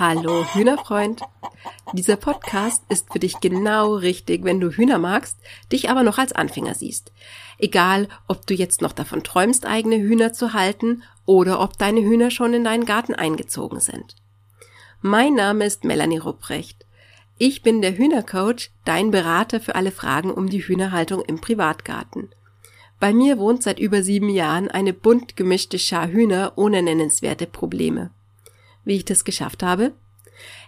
Hallo Hühnerfreund. Dieser Podcast ist für dich genau richtig, wenn du Hühner magst, dich aber noch als Anfänger siehst. Egal, ob du jetzt noch davon träumst, eigene Hühner zu halten oder ob deine Hühner schon in deinen Garten eingezogen sind. Mein Name ist Melanie Rupprecht. Ich bin der Hühnercoach, dein Berater für alle Fragen um die Hühnerhaltung im Privatgarten. Bei mir wohnt seit über sieben Jahren eine bunt gemischte Schar Hühner ohne nennenswerte Probleme. Wie ich das geschafft habe?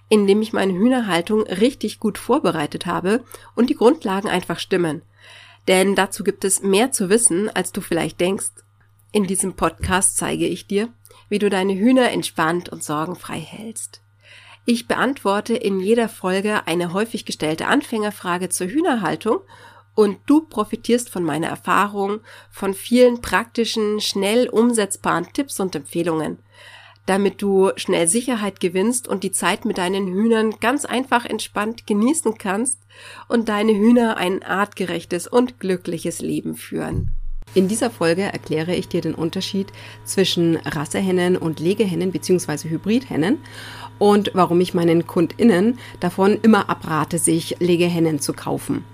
Indem ich meine Hühnerhaltung richtig gut vorbereitet habe und die Grundlagen einfach stimmen. Denn dazu gibt es mehr zu wissen, als du vielleicht denkst. In diesem Podcast zeige ich dir, wie du deine Hühner entspannt und sorgenfrei hältst. Ich beantworte in jeder Folge eine häufig gestellte Anfängerfrage zur Hühnerhaltung und du profitierst von meiner Erfahrung, von vielen praktischen, schnell umsetzbaren Tipps und Empfehlungen, damit du schnell Sicherheit gewinnst und die Zeit mit deinen Hühnern ganz einfach entspannt genießen kannst und deine Hühner ein artgerechtes und glückliches Leben führen. In dieser Folge erkläre ich dir den Unterschied zwischen Rassehennen und Legehennen bzw. Hybridhennen und warum ich meinen KundInnen davon immer abrate, sich Legehennen zu kaufen.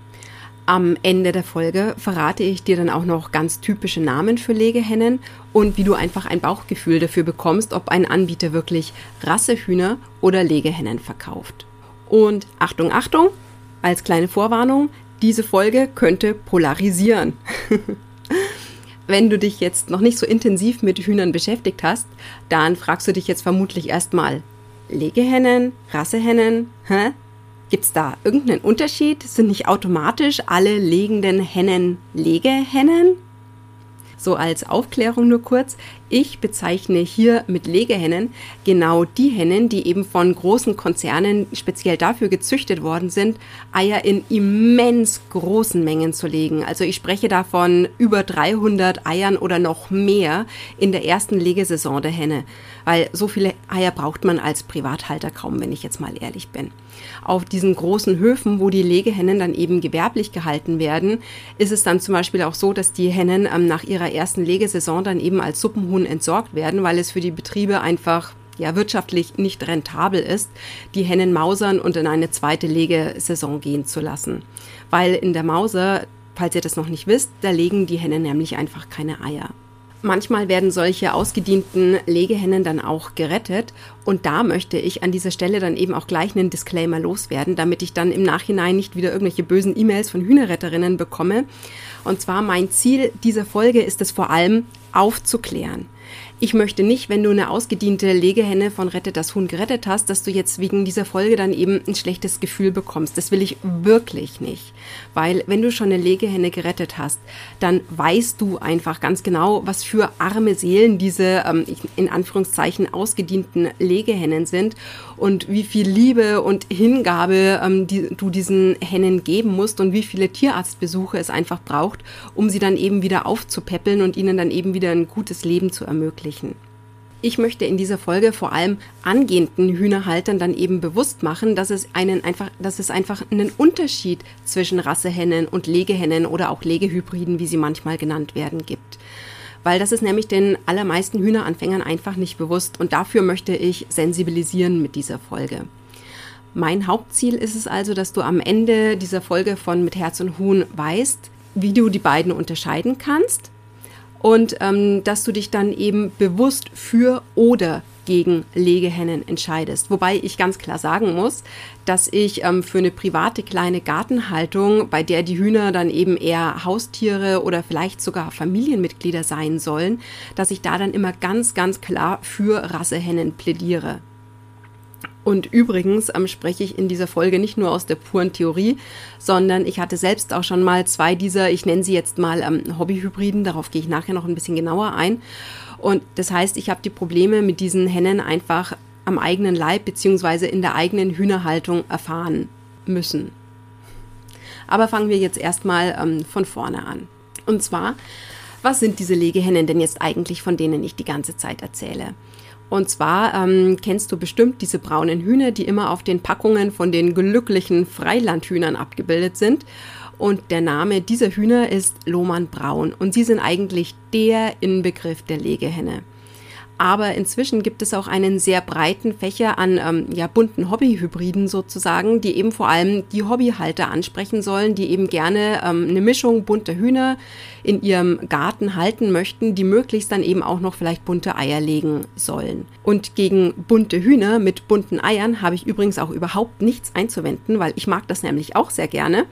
Am Ende der Folge verrate ich dir dann auch noch ganz typische Namen für Legehennen und wie du einfach ein Bauchgefühl dafür bekommst, ob ein Anbieter wirklich Rassehühner oder Legehennen verkauft. Und Achtung, Achtung, als kleine Vorwarnung, diese Folge könnte polarisieren. Wenn du dich jetzt noch nicht so intensiv mit Hühnern beschäftigt hast, dann fragst du dich jetzt vermutlich erstmal, Legehennen, Rassehennen, hä? Gibt es da irgendeinen Unterschied? Sind nicht automatisch alle legenden Hennen Legehennen? So als Aufklärung nur kurz. Ich bezeichne hier mit Legehennen genau die Hennen, die eben von großen Konzernen speziell dafür gezüchtet worden sind, Eier in immens großen Mengen zu legen. Also ich spreche davon über 300 Eiern oder noch mehr in der ersten Legesaison der Henne, weil so viele Eier braucht man als Privathalter kaum, wenn ich jetzt mal ehrlich bin. Auf diesen großen Höfen, wo die Legehennen dann eben gewerblich gehalten werden, ist es dann zum Beispiel auch so, dass die Hennen ähm, nach ihrer ersten Legesaison dann eben als Suppenhuhn entsorgt werden, weil es für die Betriebe einfach ja wirtschaftlich nicht rentabel ist, die Hennen mausern und in eine zweite Legesaison gehen zu lassen. Weil in der Mauser, falls ihr das noch nicht wisst, da legen die Hennen nämlich einfach keine Eier. Manchmal werden solche ausgedienten Legehennen dann auch gerettet und da möchte ich an dieser Stelle dann eben auch gleich einen Disclaimer loswerden, damit ich dann im Nachhinein nicht wieder irgendwelche bösen E-Mails von Hühnerretterinnen bekomme. Und zwar mein Ziel dieser Folge ist es vor allem aufzuklären. Ich möchte nicht, wenn du eine ausgediente Legehenne von Rettet das Huhn gerettet hast, dass du jetzt wegen dieser Folge dann eben ein schlechtes Gefühl bekommst. Das will ich wirklich nicht. Weil wenn du schon eine Legehenne gerettet hast, dann weißt du einfach ganz genau, was für arme Seelen diese ähm, in Anführungszeichen ausgedienten Legehennen sind und wie viel Liebe und Hingabe ähm, du diesen Hennen geben musst und wie viele Tierarztbesuche es einfach braucht, um sie dann eben wieder aufzupäppeln und ihnen dann eben wieder ein gutes Leben zu ermöglichen ermöglichen. Ich möchte in dieser Folge vor allem angehenden Hühnerhaltern dann eben bewusst machen, dass es einen einfach, dass es einfach einen Unterschied zwischen Rassehennen und Legehennen oder auch Legehybriden, wie sie manchmal genannt werden, gibt. Weil das ist nämlich den allermeisten Hühneranfängern einfach nicht bewusst und dafür möchte ich sensibilisieren mit dieser Folge. Mein Hauptziel ist es also, dass du am Ende dieser Folge von Mit Herz und Huhn weißt, wie du die beiden unterscheiden kannst, und ähm, dass du dich dann eben bewusst für oder gegen Legehennen entscheidest. Wobei ich ganz klar sagen muss, dass ich ähm, für eine private kleine Gartenhaltung, bei der die Hühner dann eben eher Haustiere oder vielleicht sogar Familienmitglieder sein sollen, dass ich da dann immer ganz, ganz klar für Rassehennen plädiere. Und übrigens ähm, spreche ich in dieser Folge nicht nur aus der puren Theorie, sondern ich hatte selbst auch schon mal zwei dieser, ich nenne sie jetzt mal ähm, Hobbyhybriden, darauf gehe ich nachher noch ein bisschen genauer ein. Und das heißt, ich habe die Probleme mit diesen Hennen einfach am eigenen Leib beziehungsweise in der eigenen Hühnerhaltung erfahren müssen. Aber fangen wir jetzt erstmal ähm, von vorne an. Und zwar, was sind diese Legehennen denn jetzt eigentlich, von denen ich die ganze Zeit erzähle? Und zwar ähm, kennst du bestimmt diese braunen Hühner, die immer auf den Packungen von den glücklichen Freilandhühnern abgebildet sind. Und der Name dieser Hühner ist Lohmann Braun. Und sie sind eigentlich der Inbegriff der Legehenne. Aber inzwischen gibt es auch einen sehr breiten Fächer an ähm, ja, bunten Hobbyhybriden sozusagen, die eben vor allem die Hobbyhalter ansprechen sollen, die eben gerne ähm, eine Mischung bunter Hühner in ihrem Garten halten möchten, die möglichst dann eben auch noch vielleicht bunte Eier legen sollen. Und gegen bunte Hühner mit bunten Eiern habe ich übrigens auch überhaupt nichts einzuwenden, weil ich mag das nämlich auch sehr gerne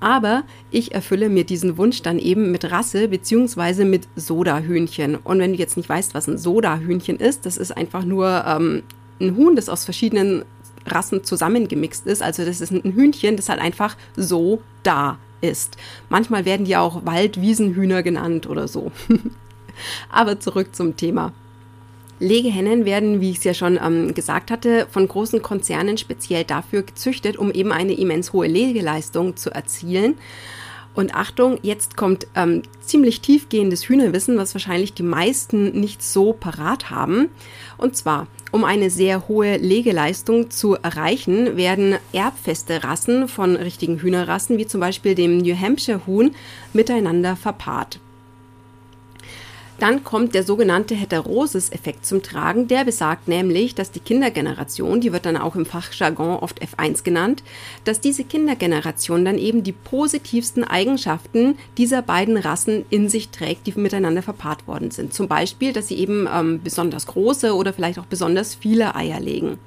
aber ich erfülle mir diesen Wunsch dann eben mit Rasse beziehungsweise mit Sodahühnchen. Und wenn du jetzt nicht weißt, was ein Sodahühnchen ist, das ist einfach nur ähm, ein Huhn, das aus verschiedenen Rassen zusammengemixt ist. Also das ist ein Hühnchen, das halt einfach so da ist. Manchmal werden die auch Waldwiesenhühner genannt oder so. Aber zurück zum Thema. Legehennen werden, wie ich es ja schon ähm, gesagt hatte, von großen Konzernen speziell dafür gezüchtet, um eben eine immens hohe Legeleistung zu erzielen. Und Achtung, jetzt kommt ähm, ziemlich tiefgehendes Hühnerwissen, was wahrscheinlich die meisten nicht so parat haben. Und zwar, um eine sehr hohe Legeleistung zu erreichen, werden erbfeste Rassen von richtigen Hühnerrassen, wie zum Beispiel dem New Hampshire Huhn, miteinander verpaart. Dann kommt der sogenannte Heterosis-Effekt zum Tragen. Der besagt nämlich, dass die Kindergeneration, die wird dann auch im Fachjargon oft F1 genannt, dass diese Kindergeneration dann eben die positivsten Eigenschaften dieser beiden Rassen in sich trägt, die miteinander verpaart worden sind. Zum Beispiel, dass sie eben ähm, besonders große oder vielleicht auch besonders viele Eier legen.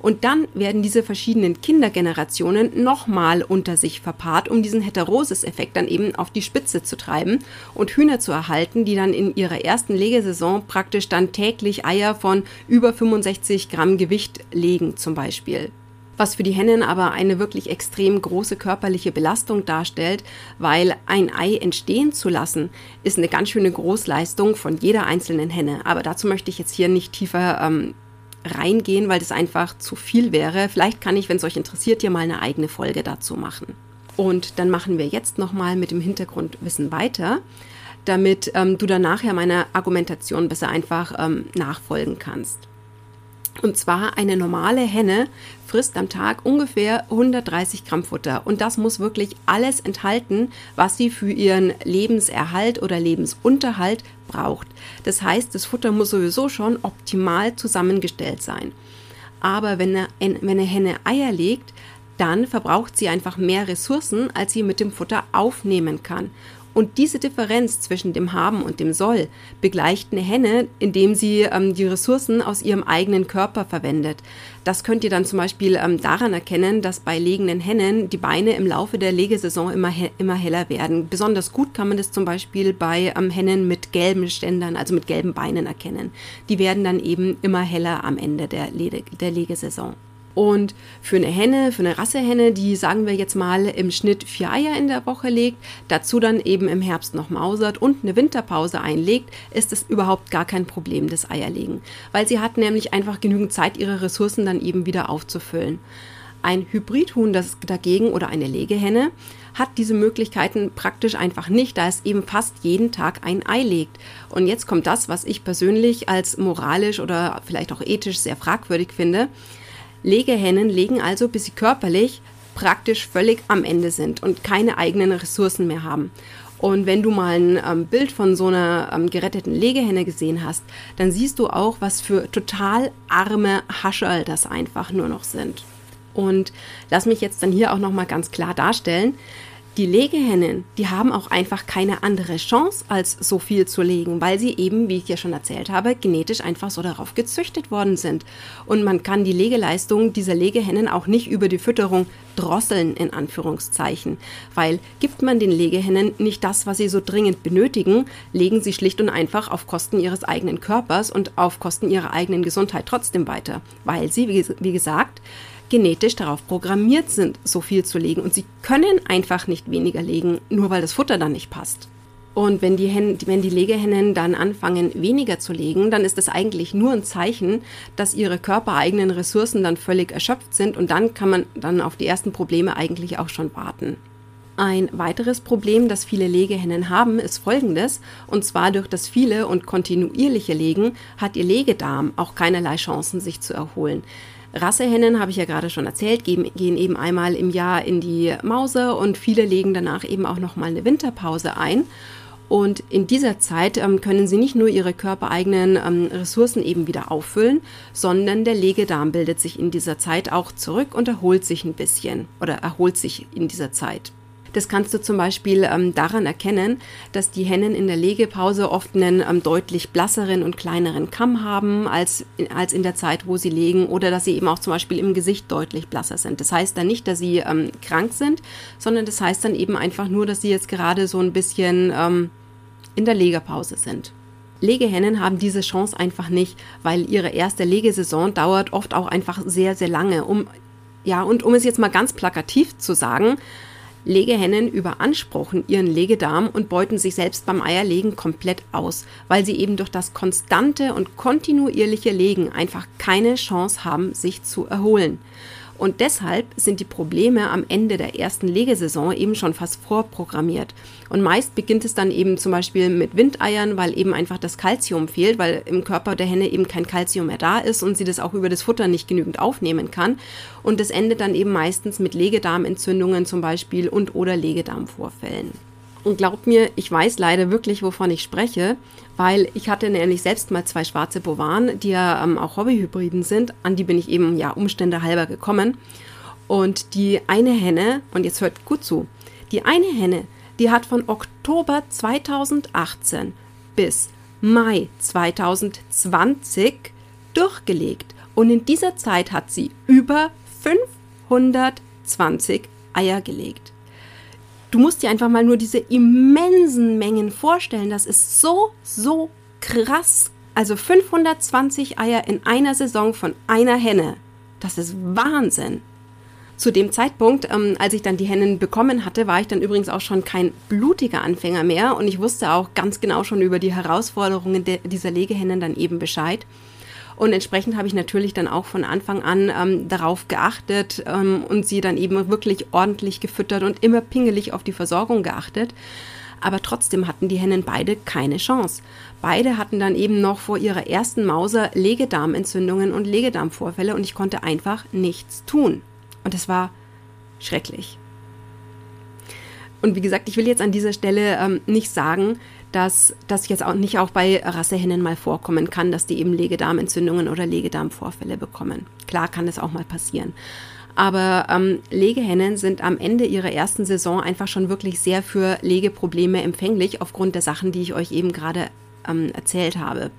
Und dann werden diese verschiedenen Kindergenerationen nochmal unter sich verpaart, um diesen Heterosis-Effekt dann eben auf die Spitze zu treiben und Hühner zu erhalten, die dann in ihrer ersten Legesaison praktisch dann täglich Eier von über 65 Gramm Gewicht legen zum Beispiel was für die Hennen aber eine wirklich extrem große körperliche Belastung darstellt, weil ein Ei entstehen zu lassen, ist eine ganz schöne Großleistung von jeder einzelnen Henne. Aber dazu möchte ich jetzt hier nicht tiefer ähm, reingehen, weil das einfach zu viel wäre. Vielleicht kann ich, wenn es euch interessiert, hier mal eine eigene Folge dazu machen. Und dann machen wir jetzt nochmal mit dem Hintergrundwissen weiter, damit ähm, du dann nachher meiner Argumentation besser einfach ähm, nachfolgen kannst. Und zwar eine normale Henne frisst am Tag ungefähr 130 Gramm Futter. Und das muss wirklich alles enthalten, was sie für ihren Lebenserhalt oder Lebensunterhalt braucht. Das heißt, das Futter muss sowieso schon optimal zusammengestellt sein. Aber wenn eine, wenn eine Henne Eier legt, dann verbraucht sie einfach mehr Ressourcen, als sie mit dem Futter aufnehmen kann. Und diese Differenz zwischen dem Haben und dem Soll begleicht eine Henne, indem sie ähm, die Ressourcen aus ihrem eigenen Körper verwendet. Das könnt ihr dann zum Beispiel ähm, daran erkennen, dass bei legenden Hennen die Beine im Laufe der Legesaison immer, he immer heller werden. Besonders gut kann man das zum Beispiel bei ähm, Hennen mit gelben Ständern, also mit gelben Beinen erkennen. Die werden dann eben immer heller am Ende der, Le der Legesaison. Und für eine Henne, für eine Rassehenne, die sagen wir jetzt mal im Schnitt vier Eier in der Woche legt, dazu dann eben im Herbst noch mausert und eine Winterpause einlegt, ist es überhaupt gar kein Problem, das Eierlegen. Weil sie hat nämlich einfach genügend Zeit, ihre Ressourcen dann eben wieder aufzufüllen. Ein Hybridhuhn das dagegen oder eine Legehenne hat diese Möglichkeiten praktisch einfach nicht, da es eben fast jeden Tag ein Ei legt. Und jetzt kommt das, was ich persönlich als moralisch oder vielleicht auch ethisch sehr fragwürdig finde. Legehennen legen also, bis sie körperlich praktisch völlig am Ende sind und keine eigenen Ressourcen mehr haben. Und wenn du mal ein ähm, Bild von so einer ähm, geretteten Legehenne gesehen hast, dann siehst du auch, was für total arme Hascherl das einfach nur noch sind. Und lass mich jetzt dann hier auch nochmal ganz klar darstellen, die Legehennen, die haben auch einfach keine andere Chance, als so viel zu legen, weil sie eben, wie ich ja schon erzählt habe, genetisch einfach so darauf gezüchtet worden sind. Und man kann die Legeleistung dieser Legehennen auch nicht über die Fütterung drosseln, in Anführungszeichen. Weil gibt man den Legehennen nicht das, was sie so dringend benötigen, legen sie schlicht und einfach auf Kosten ihres eigenen Körpers und auf Kosten ihrer eigenen Gesundheit trotzdem weiter. Weil sie, wie gesagt, genetisch darauf programmiert sind, so viel zu legen. Und sie können einfach nicht weniger legen, nur weil das Futter dann nicht passt. Und wenn die, Hen wenn die Legehennen dann anfangen, weniger zu legen, dann ist das eigentlich nur ein Zeichen, dass ihre körpereigenen Ressourcen dann völlig erschöpft sind und dann kann man dann auf die ersten Probleme eigentlich auch schon warten. Ein weiteres Problem, das viele Legehennen haben, ist folgendes. Und zwar durch das viele und kontinuierliche Legen hat ihr Legedarm auch keinerlei Chancen, sich zu erholen. Rassehennen, habe ich ja gerade schon erzählt, gehen, gehen eben einmal im Jahr in die Mause und viele legen danach eben auch nochmal eine Winterpause ein. Und in dieser Zeit ähm, können sie nicht nur ihre körpereigenen ähm, Ressourcen eben wieder auffüllen, sondern der Legedarm bildet sich in dieser Zeit auch zurück und erholt sich ein bisschen oder erholt sich in dieser Zeit. Das kannst du zum Beispiel ähm, daran erkennen, dass die Hennen in der Legepause oft einen ähm, deutlich blasseren und kleineren Kamm haben als, als in der Zeit, wo sie legen oder dass sie eben auch zum Beispiel im Gesicht deutlich blasser sind. Das heißt dann nicht, dass sie ähm, krank sind, sondern das heißt dann eben einfach nur, dass sie jetzt gerade so ein bisschen ähm, in der Legepause sind. Legehennen haben diese Chance einfach nicht, weil ihre erste Legesaison dauert oft auch einfach sehr, sehr lange. Um, ja, und um es jetzt mal ganz plakativ zu sagen, Legehennen überanspruchen ihren Legedarm und beuten sich selbst beim Eierlegen komplett aus, weil sie eben durch das konstante und kontinuierliche Legen einfach keine Chance haben, sich zu erholen. Und deshalb sind die Probleme am Ende der ersten Legesaison eben schon fast vorprogrammiert. Und meist beginnt es dann eben zum Beispiel mit Windeiern, weil eben einfach das Kalzium fehlt, weil im Körper der Henne eben kein Kalzium mehr da ist und sie das auch über das Futter nicht genügend aufnehmen kann. Und das endet dann eben meistens mit Legedarmentzündungen zum Beispiel und oder Legedarmvorfällen. Und glaubt mir, ich weiß leider wirklich, wovon ich spreche, weil ich hatte nämlich selbst mal zwei schwarze Bovaren, die ja ähm, auch Hobbyhybriden sind. An die bin ich eben ja Umstände halber gekommen. Und die eine Henne, und jetzt hört gut zu, die eine Henne, die hat von Oktober 2018 bis Mai 2020 durchgelegt. Und in dieser Zeit hat sie über 520 Eier gelegt. Du musst dir einfach mal nur diese immensen Mengen vorstellen. Das ist so, so krass. Also 520 Eier in einer Saison von einer Henne. Das ist Wahnsinn. Zu dem Zeitpunkt, ähm, als ich dann die Hennen bekommen hatte, war ich dann übrigens auch schon kein blutiger Anfänger mehr und ich wusste auch ganz genau schon über die Herausforderungen dieser Legehennen dann eben Bescheid. Und entsprechend habe ich natürlich dann auch von Anfang an ähm, darauf geachtet ähm, und sie dann eben wirklich ordentlich gefüttert und immer pingelig auf die Versorgung geachtet. Aber trotzdem hatten die Hennen beide keine Chance. Beide hatten dann eben noch vor ihrer ersten Mauser Legedarmentzündungen und Legedarmvorfälle und ich konnte einfach nichts tun. Und es war schrecklich. Und wie gesagt, ich will jetzt an dieser Stelle ähm, nicht sagen, dass das jetzt auch nicht auch bei Rassehennen mal vorkommen kann, dass die eben Legedarmentzündungen oder Legedarmvorfälle bekommen. Klar kann das auch mal passieren. Aber ähm, Legehennen sind am Ende ihrer ersten Saison einfach schon wirklich sehr für Legeprobleme empfänglich, aufgrund der Sachen, die ich euch eben gerade ähm, erzählt habe.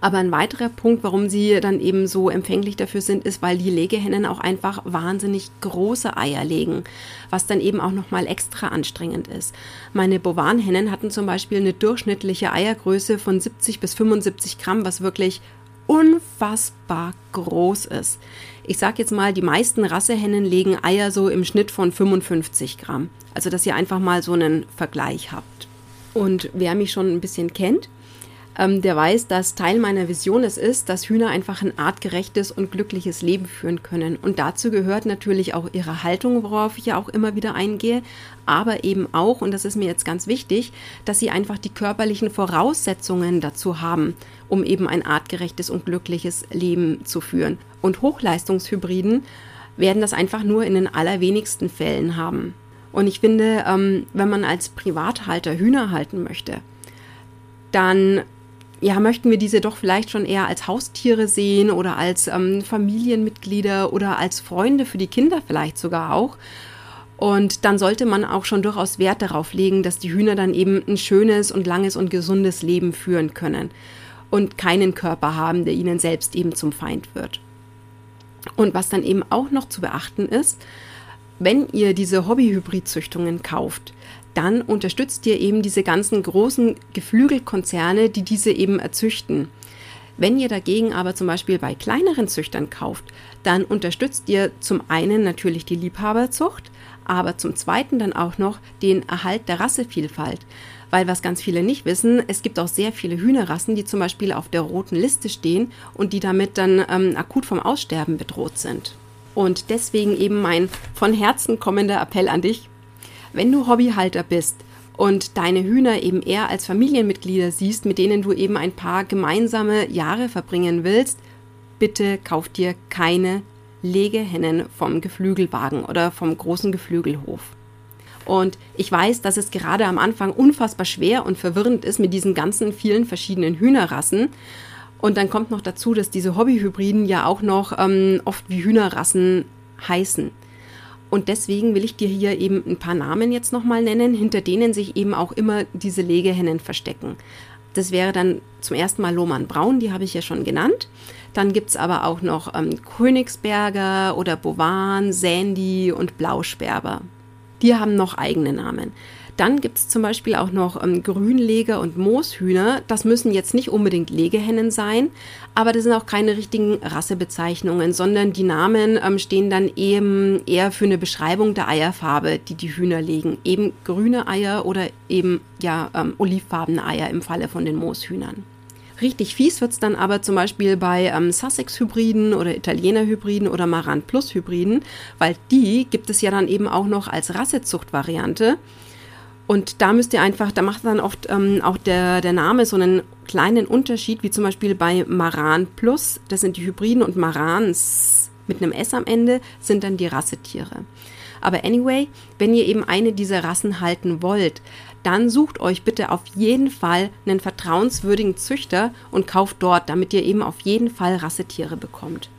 Aber ein weiterer Punkt, warum sie dann eben so empfänglich dafür sind, ist, weil die Legehennen auch einfach wahnsinnig große Eier legen, was dann eben auch nochmal extra anstrengend ist. Meine Bovarhennen hatten zum Beispiel eine durchschnittliche Eiergröße von 70 bis 75 Gramm, was wirklich unfassbar groß ist. Ich sag jetzt mal, die meisten Rassehennen legen Eier so im Schnitt von 55 Gramm. Also, dass ihr einfach mal so einen Vergleich habt. Und wer mich schon ein bisschen kennt, ähm, der weiß, dass Teil meiner Vision es ist, dass Hühner einfach ein artgerechtes und glückliches Leben führen können. Und dazu gehört natürlich auch ihre Haltung, worauf ich ja auch immer wieder eingehe, aber eben auch, und das ist mir jetzt ganz wichtig, dass sie einfach die körperlichen Voraussetzungen dazu haben, um eben ein artgerechtes und glückliches Leben zu führen. Und Hochleistungshybriden werden das einfach nur in den allerwenigsten Fällen haben. Und ich finde, ähm, wenn man als Privathalter Hühner halten möchte, dann ja, möchten wir diese doch vielleicht schon eher als Haustiere sehen oder als ähm, Familienmitglieder oder als Freunde für die Kinder vielleicht sogar auch. Und dann sollte man auch schon durchaus Wert darauf legen, dass die Hühner dann eben ein schönes und langes und gesundes Leben führen können und keinen Körper haben, der ihnen selbst eben zum Feind wird. Und was dann eben auch noch zu beachten ist, wenn ihr diese Hobbyhybridzüchtungen kauft, dann unterstützt ihr eben diese ganzen großen Geflügelkonzerne, die diese eben erzüchten. Wenn ihr dagegen aber zum Beispiel bei kleineren Züchtern kauft, dann unterstützt ihr zum einen natürlich die Liebhaberzucht, aber zum zweiten dann auch noch den Erhalt der Rassevielfalt. Weil was ganz viele nicht wissen, es gibt auch sehr viele Hühnerrassen, die zum Beispiel auf der roten Liste stehen und die damit dann ähm, akut vom Aussterben bedroht sind. Und deswegen eben mein von Herzen kommender Appell an dich, wenn du Hobbyhalter bist und deine Hühner eben eher als Familienmitglieder siehst, mit denen du eben ein paar gemeinsame Jahre verbringen willst, bitte kauf dir keine Legehennen vom Geflügelwagen oder vom großen Geflügelhof. Und ich weiß, dass es gerade am Anfang unfassbar schwer und verwirrend ist mit diesen ganzen vielen verschiedenen Hühnerrassen. Und dann kommt noch dazu, dass diese Hobbyhybriden ja auch noch ähm, oft wie Hühnerrassen heißen. Und deswegen will ich dir hier eben ein paar Namen jetzt nochmal nennen, hinter denen sich eben auch immer diese Legehennen verstecken. Das wäre dann zum ersten Mal Lohmann Braun, die habe ich ja schon genannt. Dann gibt es aber auch noch ähm, Königsberger oder Bovan, Sandy und Blausperber. Die haben noch eigene Namen. Dann gibt es zum Beispiel auch noch ähm, Grünleger und Mooshühner. Das müssen jetzt nicht unbedingt Legehennen sein, aber das sind auch keine richtigen Rassebezeichnungen, sondern die Namen ähm, stehen dann eben eher für eine Beschreibung der Eierfarbe, die die Hühner legen. Eben grüne Eier oder eben ja ähm, olivfarbene Eier im Falle von den Mooshühnern. Richtig fies wird es dann aber zum Beispiel bei ähm, Sussex-Hybriden oder Italiener-Hybriden oder Maran Plus-Hybriden, weil die gibt es ja dann eben auch noch als Rassezucht-Variante. Und da müsst ihr einfach, da macht dann oft ähm, auch der, der Name so einen kleinen Unterschied, wie zum Beispiel bei Maran Plus, das sind die Hybriden und Marans mit einem S am Ende sind dann die Rassetiere. Aber anyway, wenn ihr eben eine dieser Rassen halten wollt, dann sucht euch bitte auf jeden Fall einen vertrauenswürdigen Züchter und kauft dort, damit ihr eben auf jeden Fall Rassetiere bekommt.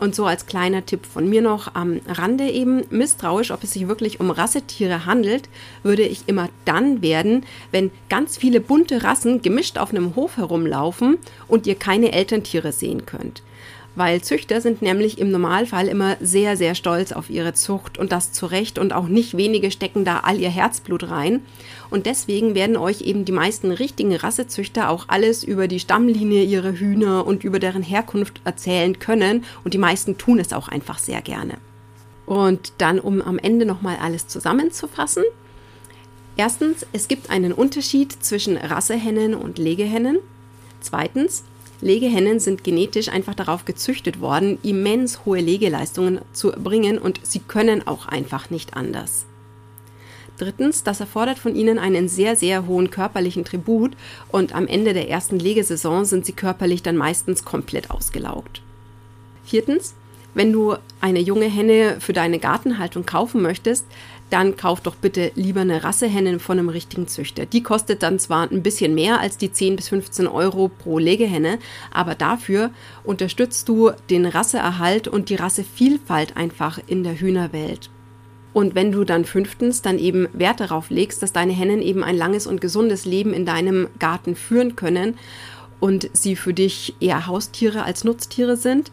Und so als kleiner Tipp von mir noch am Rande eben, misstrauisch, ob es sich wirklich um Rassetiere handelt, würde ich immer dann werden, wenn ganz viele bunte Rassen gemischt auf einem Hof herumlaufen und ihr keine Elterntiere sehen könnt weil Züchter sind nämlich im Normalfall immer sehr, sehr stolz auf ihre Zucht und das zu Recht und auch nicht wenige stecken da all ihr Herzblut rein. Und deswegen werden euch eben die meisten richtigen Rassezüchter auch alles über die Stammlinie ihrer Hühner und über deren Herkunft erzählen können und die meisten tun es auch einfach sehr gerne. Und dann, um am Ende nochmal alles zusammenzufassen. Erstens, es gibt einen Unterschied zwischen Rassehennen und Legehennen. Zweitens, Legehennen sind genetisch einfach darauf gezüchtet worden, immens hohe Legeleistungen zu erbringen und sie können auch einfach nicht anders. Drittens, das erfordert von ihnen einen sehr, sehr hohen körperlichen Tribut und am Ende der ersten Legesaison sind sie körperlich dann meistens komplett ausgelaugt. Viertens, wenn du eine junge Henne für deine Gartenhaltung kaufen möchtest, dann kauf doch bitte lieber eine Rassehenne von einem richtigen Züchter. Die kostet dann zwar ein bisschen mehr als die 10 bis 15 Euro pro Legehenne, aber dafür unterstützt du den Rasseerhalt und die Rassevielfalt einfach in der Hühnerwelt. Und wenn du dann fünftens dann eben Wert darauf legst, dass deine Hennen eben ein langes und gesundes Leben in deinem Garten führen können und sie für dich eher Haustiere als Nutztiere sind,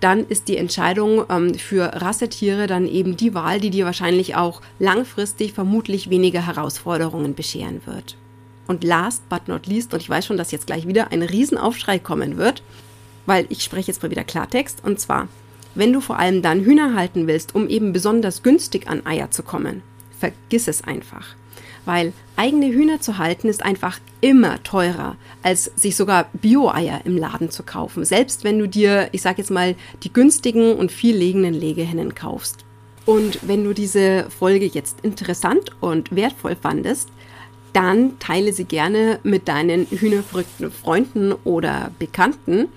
dann ist die Entscheidung ähm, für Rassetiere dann eben die Wahl, die dir wahrscheinlich auch langfristig vermutlich weniger Herausforderungen bescheren wird. Und last but not least, und ich weiß schon, dass jetzt gleich wieder ein Riesenaufschrei kommen wird, weil ich spreche jetzt mal wieder Klartext, und zwar, wenn du vor allem dann Hühner halten willst, um eben besonders günstig an Eier zu kommen, vergiss es einfach. Weil eigene Hühner zu halten ist einfach immer teurer, als sich sogar Bio-Eier im Laden zu kaufen, selbst wenn du dir, ich sage jetzt mal, die günstigen und viel legenden Legehennen kaufst. Und wenn du diese Folge jetzt interessant und wertvoll fandest, dann teile sie gerne mit deinen hühnerverrückten Freunden oder Bekannten,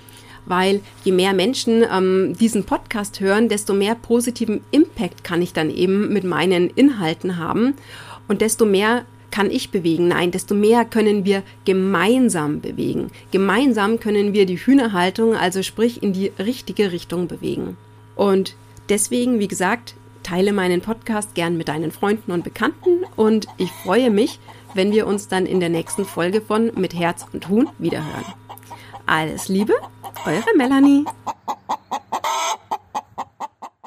weil je mehr Menschen ähm, diesen Podcast hören, desto mehr positiven Impact kann ich dann eben mit meinen Inhalten haben und desto mehr kann ich bewegen. Nein, desto mehr können wir gemeinsam bewegen. Gemeinsam können wir die Hühnerhaltung, also sprich in die richtige Richtung bewegen. Und deswegen, wie gesagt, teile meinen Podcast gern mit deinen Freunden und Bekannten und ich freue mich, wenn wir uns dann in der nächsten Folge von Mit Herz und Huhn wiederhören. Alles Liebe, eure Melanie.